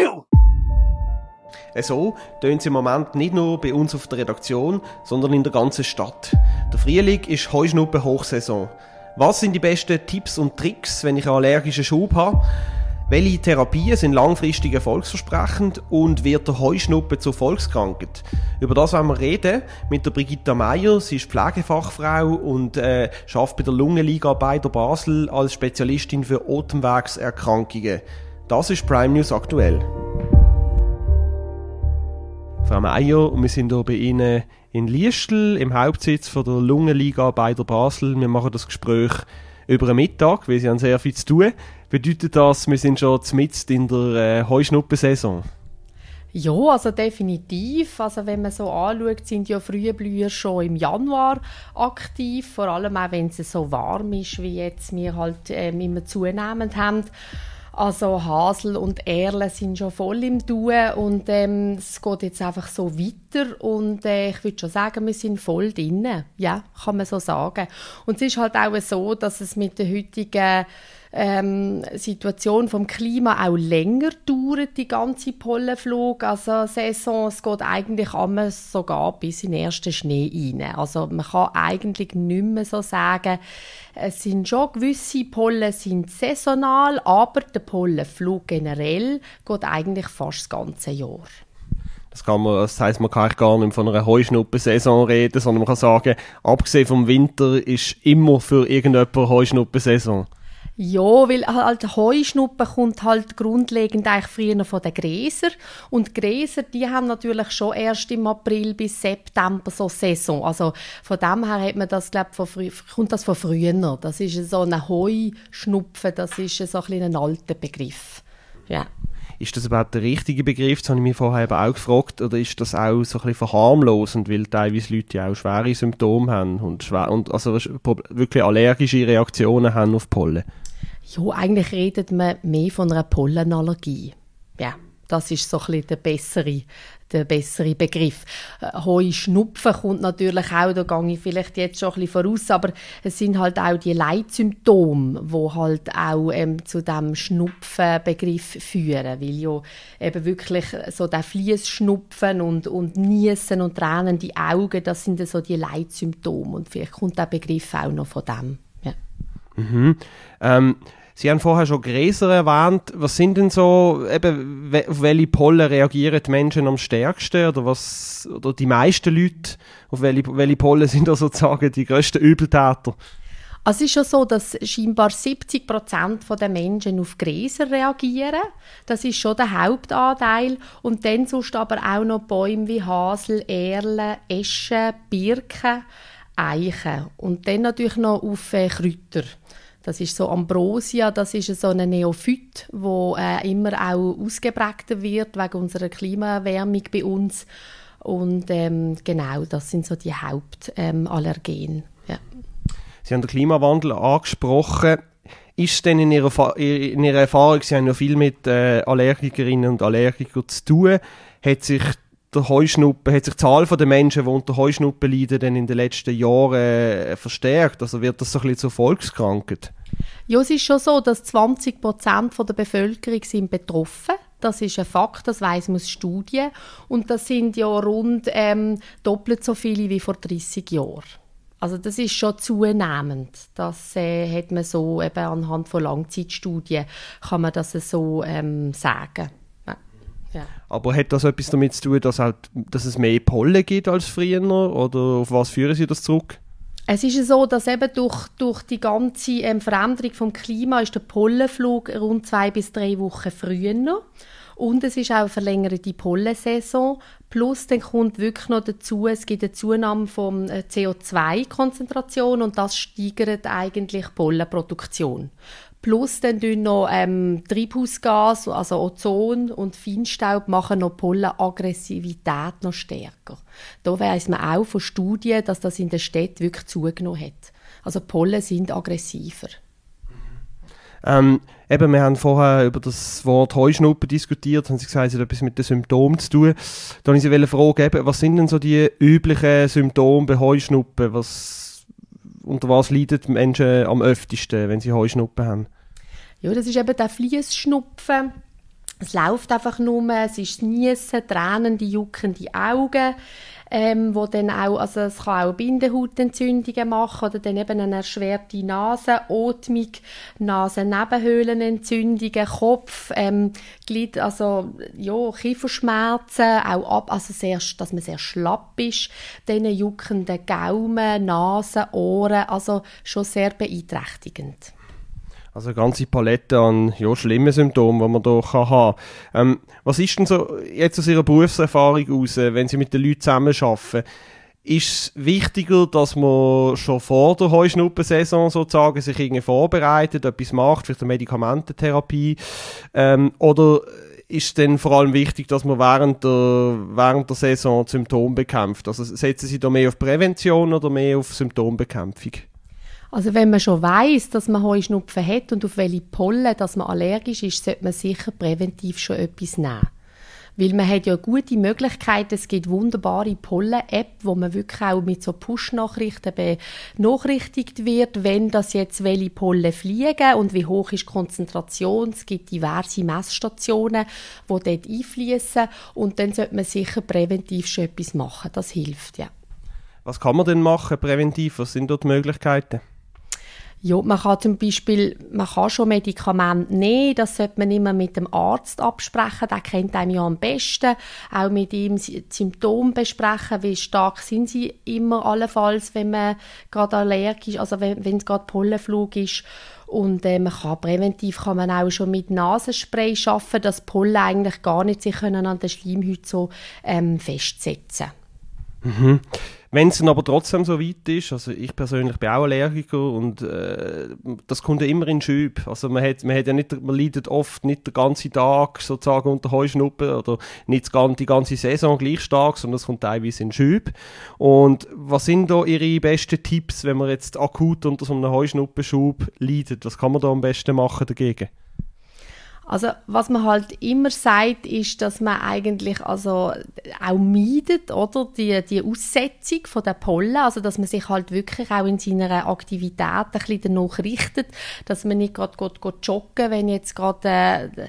Achoo! So tönt es im Moment nicht nur bei uns auf der Redaktion, sondern in der ganzen Stadt. Der Frühling ist Heuschnuppen-Hochsaison. Was sind die besten Tipps und Tricks, wenn ich einen allergischen Schub habe? Welche Therapien sind langfristig erfolgsversprechend und wird der Heuschnuppen zur Volkskrankheit? Über das wollen wir reden mit der Brigitta Meier. Sie ist Pflegefachfrau und äh, arbeitet bei der Lungenliga bei der Basel als Spezialistin für Atemwegserkrankungen. Das ist Prime News aktuell. Frau Meier, wir sind hier bei Ihnen in Liestel, im Hauptsitz von der Lungenliga bei der Basel. Wir machen das Gespräch über einen Mittag, weil Sie haben sehr viel zu tun. Bedeutet das, wir sind schon mitten in der äh, Heuschnuppensaison? Ja, also definitiv. Also wenn man so anschaut, sind ja Frühblüher schon im Januar aktiv, vor allem auch wenn es so warm ist, wie jetzt wir halt ähm, immer zunehmend haben. Also Hasel und Erle sind schon voll im Tun und ähm, es geht jetzt einfach so weiter und äh, ich würde schon sagen, wir sind voll drin. Ja, kann man so sagen. Und es ist halt auch so, dass es mit der heutigen ähm, Situation vom Klima auch länger dauert, die ganze Pollenflug. Also Saison, es geht eigentlich immer sogar bis in den ersten Schnee rein. Also man kann eigentlich nicht mehr so sagen, es sind schon gewisse Pollen sind saisonal, aber der Pollenflug generell geht eigentlich fast das ganze Jahr. Das, kann man, das heisst, man kann eigentlich gar nicht von einer Heuschnuppensaison reden, sondern man kann sagen, abgesehen vom Winter ist immer für irgendjemand Heuschnuppensaison. Ja, weil halt Heuschnuppen kommt halt grundlegend eigentlich früher von den Gräsern und Gräser, die haben natürlich schon erst im April bis September so Saison. Also von dem her hat man das glaube von kommt das von früher. Das ist so eine Heuschnupfen, das ist so ein, ein alter Begriff. Ja. Ist das überhaupt der richtige Begriff? Das habe ich mich vorher eben auch gefragt. Oder ist das auch so ein bisschen verharmlosend, weil teilweise Leute ja auch schwere Symptome haben und, schwer, und also wirklich allergische Reaktionen haben auf Pollen? Ja, eigentlich redet man mehr von einer Pollenallergie. Ja, das ist so ein bisschen der bessere, der bessere Begriff. Äh, Heuschnupfen kommt natürlich auch, da gehe ich vielleicht jetzt schon ein bisschen voraus, aber es sind halt auch die Leitsymptome, die halt auch ähm, zu dem Schnupfenbegriff führen, weil ja eben wirklich so der Fließschnupfen und, und Niesen und Tränen, die Augen, das sind so die Leitsymptome und vielleicht kommt der Begriff auch noch von dem. Mhm. Ähm Sie haben vorher schon Gräser erwähnt. Was sind denn so, eben, auf welche Pollen reagieren die Menschen am stärksten? Oder was, oder die meisten Leute, auf welche, welche Pollen sind da sozusagen die grössten Übeltäter? Also es ist schon so, dass scheinbar 70 Prozent der Menschen auf Gräser reagieren. Das ist schon der Hauptanteil. Und dann sonst aber auch noch Bäume wie Hasel, Erlen, Eschen, Birken, Eichen. Und dann natürlich noch auf äh, Kräuter. Das ist so Ambrosia, das ist so ein Neophyt, wo äh, immer auch ausgeprägter wird wegen unserer Klimaerwärmung bei uns. Und ähm, genau, das sind so die Hauptallergene. Ähm, ja. Sie haben den Klimawandel angesprochen. Ist denn in Ihrer, in Ihrer Erfahrung, Sie haben ja viel mit äh, Allergikerinnen und Allergikern zu tun, hat sich der Heuschnuppen, hat sich die Zahl der Menschen, die unter Heuschnuppen leiden, denn in den letzten Jahren äh, verstärkt? Also wird das so ein bisschen zur Volkskrankheit? Ja, es ist schon so, dass 20 Prozent der Bevölkerung sind betroffen das ist ein Fakt, das weiss man aus Studien. Und das sind ja rund ähm, doppelt so viele wie vor 30 Jahren. Also das ist schon zunehmend. Das äh, hat man so eben anhand von Langzeitstudien kann man das so ähm, sagen. Ja. Aber hat das etwas damit zu tun, dass, halt, dass es mehr Pollen gibt als früher? Oder auf was führen Sie das zurück? Es ist so, dass eben durch, durch die ganze ähm, Veränderung vom Klima ist der Pollenflug rund zwei bis drei Wochen früher. Und es ist auch eine verlängerte Pollensaison. Plus dann kommt wirklich noch dazu, es gibt eine Zunahme von äh, CO2-Konzentration und das steigert eigentlich die Pollenproduktion. Plus dann noch ähm, Treibhausgas, also Ozon und Feinstaub machen noch Pollenaggressivität noch stärker. Da weiß man auch von Studien, dass das in der Stadt wirklich zugenommen hat. Also Pollen sind aggressiver. Ähm, eben, wir haben vorher über das Wort Heuschnuppen diskutiert, haben Sie gesagt, es hat etwas mit den Symptomen zu tun. Da wollte ich Sie fragen, eben, was sind denn so die üblichen Symptome bei Heuschnuppen? Was unter was leiden die Menschen am öftesten, wenn sie Heuschnuppen haben? Ja, das ist eben der Fließschnupfen. Es läuft einfach nur, es ist Niesen, Tränen, die jucken die Augen ähm, wo dann auch, also es kann auch Bindehautentzündungen machen oder dann eben eine erschwerte Nase, Atmung, Nasennebenhöhlenentzündungen, Kopf, ähm, Glied, also ja, Kieferschmerzen, auch ab, also sehr, dass man sehr schlapp ist, dann juckende Gaumen, Nase, Ohren, also schon sehr beeinträchtigend. Also eine ganze Palette an ja, schlimmen Symptomen, die man hier kann haben. Ähm, was ist denn so jetzt aus Ihrer Berufserfahrung aus, äh, wenn Sie mit den Leuten zusammenarbeiten? Ist es wichtiger, dass man schon vor der Heuschnuppensaison sozusagen sich irgendwie vorbereitet, etwas macht, vielleicht eine Medikamententherapie? Ähm, oder ist es dann vor allem wichtig, dass man während der, während der Saison Symptome bekämpft? Also setzen Sie da mehr auf Prävention oder mehr auf Symptombekämpfung? Also wenn man schon weiß, dass man Heuschnupfen hat und auf welche Pollen, dass man allergisch ist, sollte man sicher präventiv schon etwas nehmen. Weil man hat ja gute Möglichkeiten, es gibt wunderbare Pollen-App, wo man wirklich auch mit so Push-Nachrichten benachrichtigt wird, wenn das jetzt welche Pollen fliegen und wie hoch ist die Konzentration. Es gibt diverse Messstationen, die dort einfließen und dann sollte man sicher präventiv schon etwas machen. Das hilft, ja. Was kann man denn machen präventiv? Was sind dort die Möglichkeiten? Ja, man kann zum Beispiel, man kann schon Medikamente nehmen, das sollte man immer mit dem Arzt absprechen, der kennt einem ja am besten, auch mit ihm Symptome besprechen, wie stark sind sie immer allenfalls, wenn man gerade allergisch, also wenn, wenn es gerade Pollenflug ist und äh, man kann präventiv kann man auch schon mit Nasenspray schaffen, dass Pollen eigentlich gar nicht sich können an der Schleimhaut so ähm, festsetzen. Mhm. Wenn es dann aber trotzdem so weit ist, also ich persönlich bin auch Allergiker und äh, das kommt ja immer in Schüb. Also man hat, man hat ja nicht, man leidet oft nicht den ganzen Tag sozusagen unter Heuschnuppen oder nicht die ganze Saison gleich stark, sondern es kommt teilweise in Schüb. Und was sind da Ihre besten Tipps, wenn man jetzt akut unter so einem Heuschnuppenschub leidet? Was kann man da am besten machen dagegen? Also was man halt immer sagt, ist, dass man eigentlich also auch meidet, oder? Die, die Aussetzung von der Pollen, also dass man sich halt wirklich auch in seiner Aktivität ein bisschen danach richtet, dass man nicht gerade geht, geht joggen, wenn jetzt gerade äh,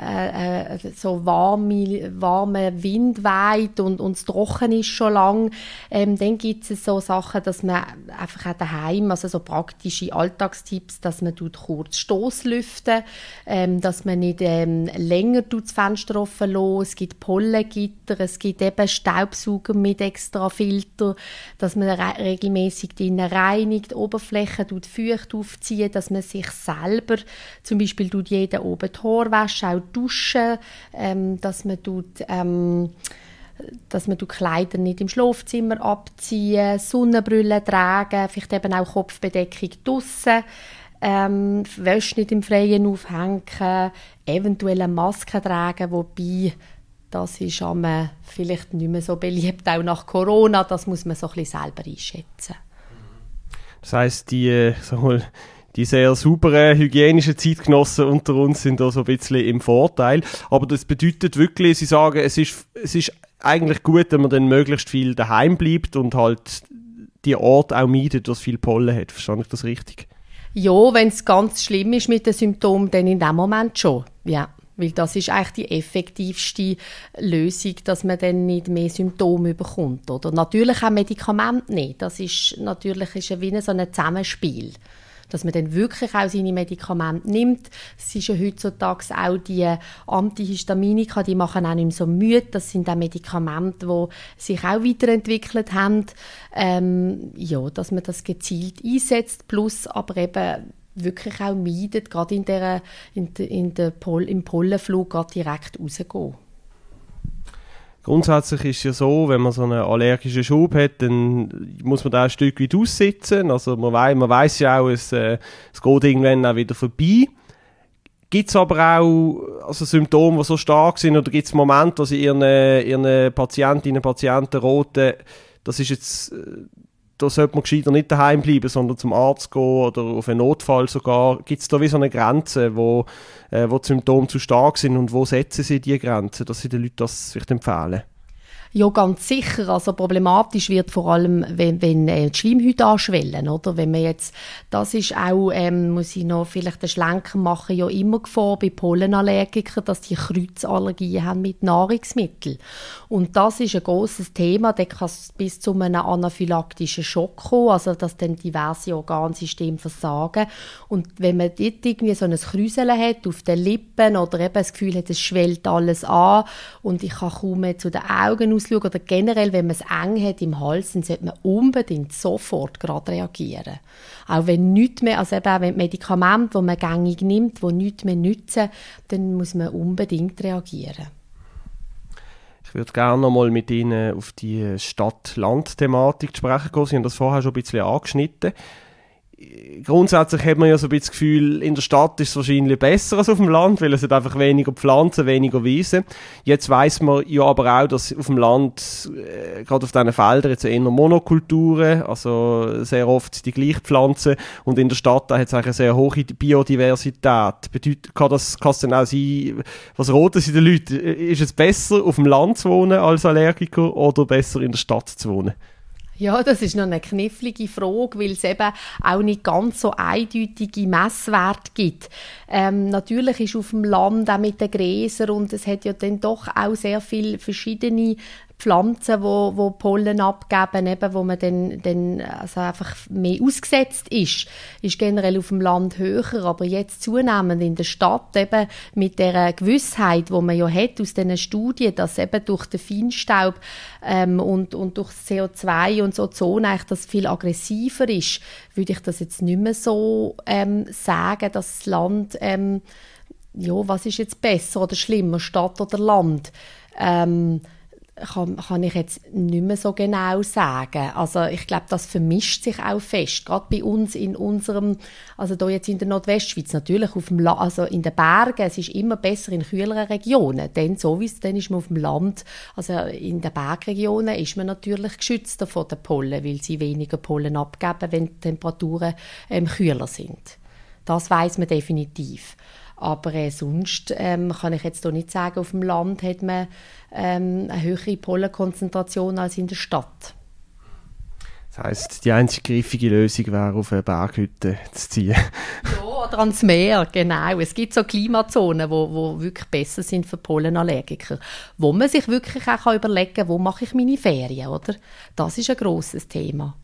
äh, äh, so warme, warme Wind weht und, und es trocken ist schon lang, ähm, dann gibt es so Sachen, dass man einfach auch daheim, also so praktische Alltagstipps, dass man tut kurz Stoßlüften, ähm, dass man nicht ähm, länger das Fenster offen lassen. Es gibt Pollengitter, es gibt eben Staubsauger mit extra Filter, dass man re regelmäßig die reinigt, die Oberfläche tut feucht aufziehen, dass man sich selber zum Beispiel tut jeden oben die Haare waschen, auch duschen, ähm, dass man tut ähm, dass man die Kleider nicht im Schlafzimmer abziehen, Sonnenbrille tragen, vielleicht eben auch Kopfbedeckung draussen ähm, Wäsche nicht im Freien aufhängen, eventuell eine Maske tragen, wobei das ist am, vielleicht nicht mehr so beliebt, auch nach Corona, das muss man so ein bisschen selber einschätzen. Das heisst, die, äh, mal, die sehr sauberen hygienischen Zeitgenossen unter uns sind da so ein bisschen im Vorteil. Aber das bedeutet wirklich, Sie sagen, es ist, es ist eigentlich gut, wenn man dann möglichst viel daheim bleibt und halt die Ort auch meidet, was viel Pollen hat. Verstehe ich das richtig? Ja, wenn es ganz schlimm ist mit den Symptomen, dann in dem Moment schon. Ja. Weil das ist eigentlich die effektivste Lösung, dass man dann nicht mehr Symptome bekommt. Oder? Natürlich auch Medikamente nicht. Das ist natürlich ist wie so ein Zusammenspiel dass man dann wirklich auch seine Medikamente nimmt. Es ist ja heutzutage auch die Antihistaminika, die machen auch nicht mehr so müde. Das sind auch Medikamente, die sich auch weiterentwickelt haben. Ähm, ja, dass man das gezielt einsetzt, plus aber eben wirklich auch meidet, gerade in der, in der, in der Pol im Pollenflug direkt rausgehen. Grundsätzlich ist es ja so, wenn man so einen allergischen Schub hat, dann muss man da ein Stück weit aussitzen. Also man weiß, man weiß ja auch, es, äh, es geht irgendwann auch wieder vorbei. Gibt es aber auch also Symptome, die so stark sind, oder gibt es Momente, sie ihren, ihren Patientinnen und Patienten roten, das ist jetzt, äh, da sollte man gescheiter nicht daheim bleiben, sondern zum Arzt gehen oder auf einen Notfall sogar. Gibt es da wie so eine Grenze, wo, äh, wo die Symptome zu stark sind und wo setzen sie die Grenze, dass sie den Leuten das vielleicht empfehlen? Ja, ganz sicher. Also problematisch wird vor allem, wenn, wenn äh, die Schleimhäute anschwellen, oder? Wenn man jetzt, das ist auch, ähm, muss ich noch vielleicht den Schlenker machen, ja immer Gefahr bei Pollenallergikern, dass die Kreuzallergien haben mit Nahrungsmitteln. Und das ist ein großes Thema, da kann es bis zu einem anaphylaktischen Schock kommen, also dass dann diverse Organsysteme versagen. Und wenn man dort irgendwie so ein Kräuseln hat auf den Lippen oder eben das Gefühl hat, es schwellt alles an und ich kann kaum mehr zu den Augen ausschauen oder generell, wenn man es eng hat im Hals, dann sollte man unbedingt sofort gerade reagieren. Auch wenn nichts mehr, also eben auch wenn Medikamente, die man gängig nimmt, die nichts mehr nützen, dann muss man unbedingt reagieren. Ich würde gerne noch mal mit Ihnen auf die Stadt-Land-Thematik sprechen kommen. Sie haben das vorher schon ein bisschen angeschnitten grundsätzlich hat man ja so ein bisschen das Gefühl, in der Stadt ist es wahrscheinlich besser als auf dem Land, weil es hat einfach weniger Pflanzen, weniger Wiesen. Jetzt weiß man ja aber auch, dass auf dem Land, äh, gerade auf diesen Feldern, jetzt eher Monokulturen, also sehr oft die gleichen Pflanzen und in der Stadt hat es eine sehr hohe Biodiversität. Bedeutet, kann das kann es dann auch sein, was roten sie den Leuten? Ist es besser, auf dem Land zu wohnen als Allergiker oder besser in der Stadt zu wohnen? Ja, das ist noch eine knifflige Frage, weil es eben auch nicht ganz so eindeutige Messwerte gibt. Ähm, natürlich ist auf dem Land auch mit den Gräsern und es hat ja dann doch auch sehr viele verschiedene Pflanzen, wo, wo Pollen abgeben, eben, wo man dann, dann also einfach mehr ausgesetzt ist, ist generell auf dem Land höher, aber jetzt zunehmend in der Stadt eben mit der Gewissheit, wo man ja hat aus diesen Studien, dass eben durch den Feinstaub ähm, und, und durch CO2 und so Ozon eigentlich das viel aggressiver ist, würde ich das jetzt nicht mehr so ähm, sagen, dass das Land ähm, ja, was ist jetzt besser oder schlimmer, Stadt oder Land? Ähm, kann, kann ich jetzt nicht mehr so genau sagen. Also ich glaube, das vermischt sich auch fest. Gerade bei uns in unserem, also da jetzt in der Nordwestschweiz, natürlich auf dem La also in den Bergen, es ist immer besser in kühleren Regionen. Dann sowieso, dann ist man auf dem Land, also in den Bergregionen ist man natürlich geschützter vor den Pollen, weil sie weniger Pollen abgeben, wenn die Temperaturen ähm, kühler sind. Das weiß man definitiv. Aber äh, sonst ähm, kann ich jetzt doch nicht sagen, auf dem Land hat man ähm, eine höhere Pollenkonzentration als in der Stadt. Das heisst, die einzige griffige Lösung wäre, auf eine Berghütte zu ziehen. ja, oder ans Meer, genau. Es gibt so Klimazonen, wo, wo wirklich besser sind für Pollenallergiker. Wo man sich wirklich auch überlegen kann, wo mache ich meine Ferien, oder? Das ist ein grosses Thema.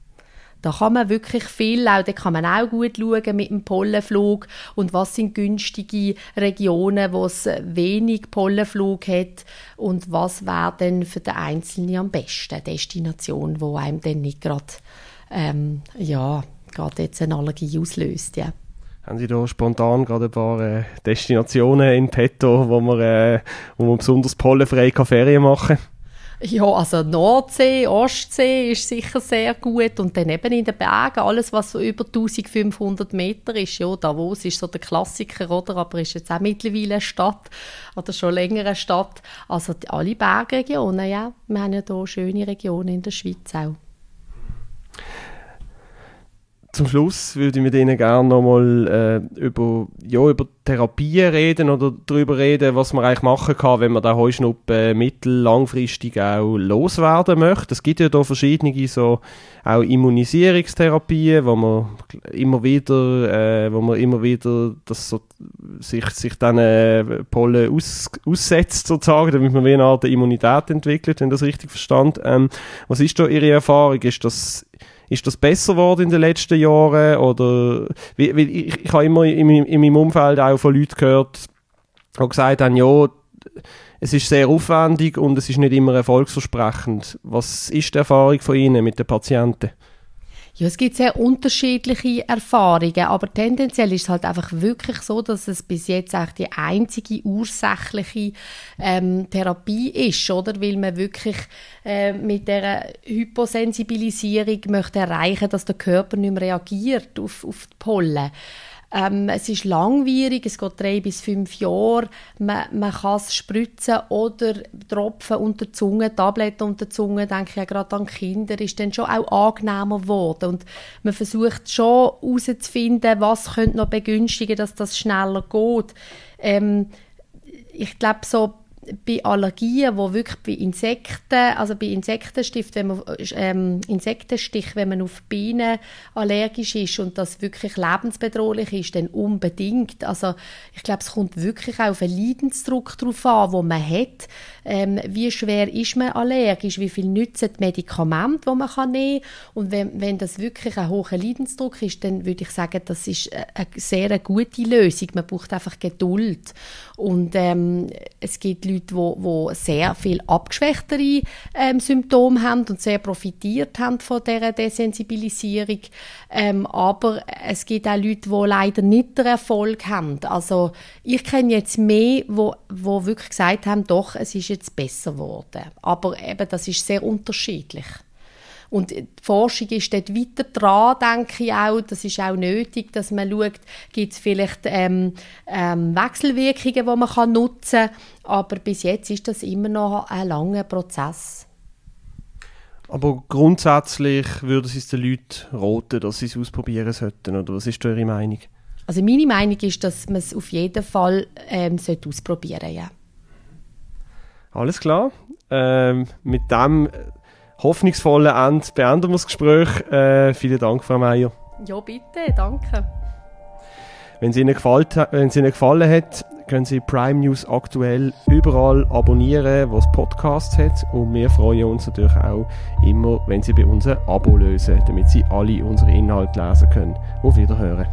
Da kann man wirklich viel, auch, da kann man auch gut schauen mit dem Pollenflug und was sind günstige Regionen, wo es wenig Pollenflug hat und was wäre denn für den Einzelnen am besten Destination, wo einem dann nicht gerade ähm, ja, gerade jetzt eine Allergie auslöst, ja. Haben Sie da spontan gerade ein paar äh, Destinationen in petto, wo man, äh, wo man besonders pollenfrei Ferien machen kann? Ja, also Nordsee, Ostsee ist sicher sehr gut und dann eben in den Bergen, alles was so über 1500 Meter ist, ja, Davos ist so der Klassiker, oder, aber ist jetzt auch mittlerweile eine Stadt oder schon länger eine Stadt, also die, alle Bergregionen, ja, wir haben ja hier schöne Regionen in der Schweiz auch. Zum Schluss würde ich mit Ihnen gerne nochmal äh, über, ja, über Therapien reden oder darüber reden, was man eigentlich machen kann, wenn man den Heuschnuppen mittel-, langfristig auch loswerden möchte. Es gibt ja da verschiedene so auch Immunisierungstherapien, wo man immer wieder, äh, wo man immer wieder das so, sich, sich dann äh, Pollen aus, aussetzt sozusagen, damit man wie eine Art Immunität entwickelt, wenn das richtig verstand. Ähm, was ist da Ihre Erfahrung? Ist das ist das besser geworden in den letzten Jahren? Oder, wie, wie, ich, ich habe immer in, in meinem Umfeld auch von Leuten gehört, die gesagt haben, ja, es ist sehr aufwendig und es ist nicht immer erfolgsversprechend. Was ist die Erfahrung von Ihnen mit den Patienten? Ja, es gibt sehr unterschiedliche Erfahrungen, aber tendenziell ist es halt einfach wirklich so, dass es bis jetzt auch die einzige ursächliche ähm, Therapie ist, oder? Weil man wirklich äh, mit der Hyposensibilisierung möchte erreichen, dass der Körper nicht mehr reagiert auf, auf die Pollen. Ähm, es ist langwierig, es geht drei bis fünf Jahre. Man, man kann es spritzen oder Tropfen unter Zunge, Tabletten unter Zunge, denke ich ja gerade an Kinder, ist dann schon auch angenehmer geworden. Und man versucht schon herauszufinden, was könnte noch begünstigen, dass das schneller geht. Ähm, ich glaube, so bei Allergien, wo wirklich bei Insekten, also bei Insektenstift, wenn man, ähm, Insektenstich, wenn man auf Bienen allergisch ist und das wirklich lebensbedrohlich ist, dann unbedingt. Also ich glaube, es kommt wirklich auch auf einen Leidensdruck drauf an, wo man hat. Ähm, wie schwer ist man allergisch? Wie viel nützen die Medikamente, die man kann nehmen kann? Und wenn, wenn das wirklich ein hoher Leidensdruck ist, dann würde ich sagen, das ist eine sehr gute Lösung. Man braucht einfach Geduld. Und ähm, es gibt Leute, die, sehr viel abgeschwächtere ähm, Symptome haben und sehr profitiert haben von dieser Desensibilisierung. Ähm, aber es gibt auch Leute, die leider nicht den Erfolg haben. Also ich kenne jetzt mehr, wo, wo wirklich gesagt haben, doch, es ist jetzt besser geworden. Aber eben, das ist sehr unterschiedlich. Und die Forschung ist dort weiter dran, denke ich auch. Das ist auch nötig, dass man schaut, gibt es vielleicht ähm, ähm, Wechselwirkungen, die man kann nutzen kann. Aber bis jetzt ist das immer noch ein langer Prozess. Aber grundsätzlich würde es den Leuten raten, dass sie es ausprobieren sollten, oder was ist eure Meinung? Also meine Meinung ist, dass man es auf jeden Fall ähm, ausprobieren sollte, ja. Alles klar. Ähm, mit dem hoffnungsvollen Ende beenden wir das Gespräch. Äh, vielen Dank, Frau Meier. Ja, bitte, danke. Wenn es Ihnen, Ihnen gefallen hat, können Sie Prime News aktuell überall abonnieren, wo es Podcasts hat. Und wir freuen uns natürlich auch immer, wenn Sie bei uns ein Abo lösen, damit Sie alle unsere Inhalte lesen können. Auf Wiederhören.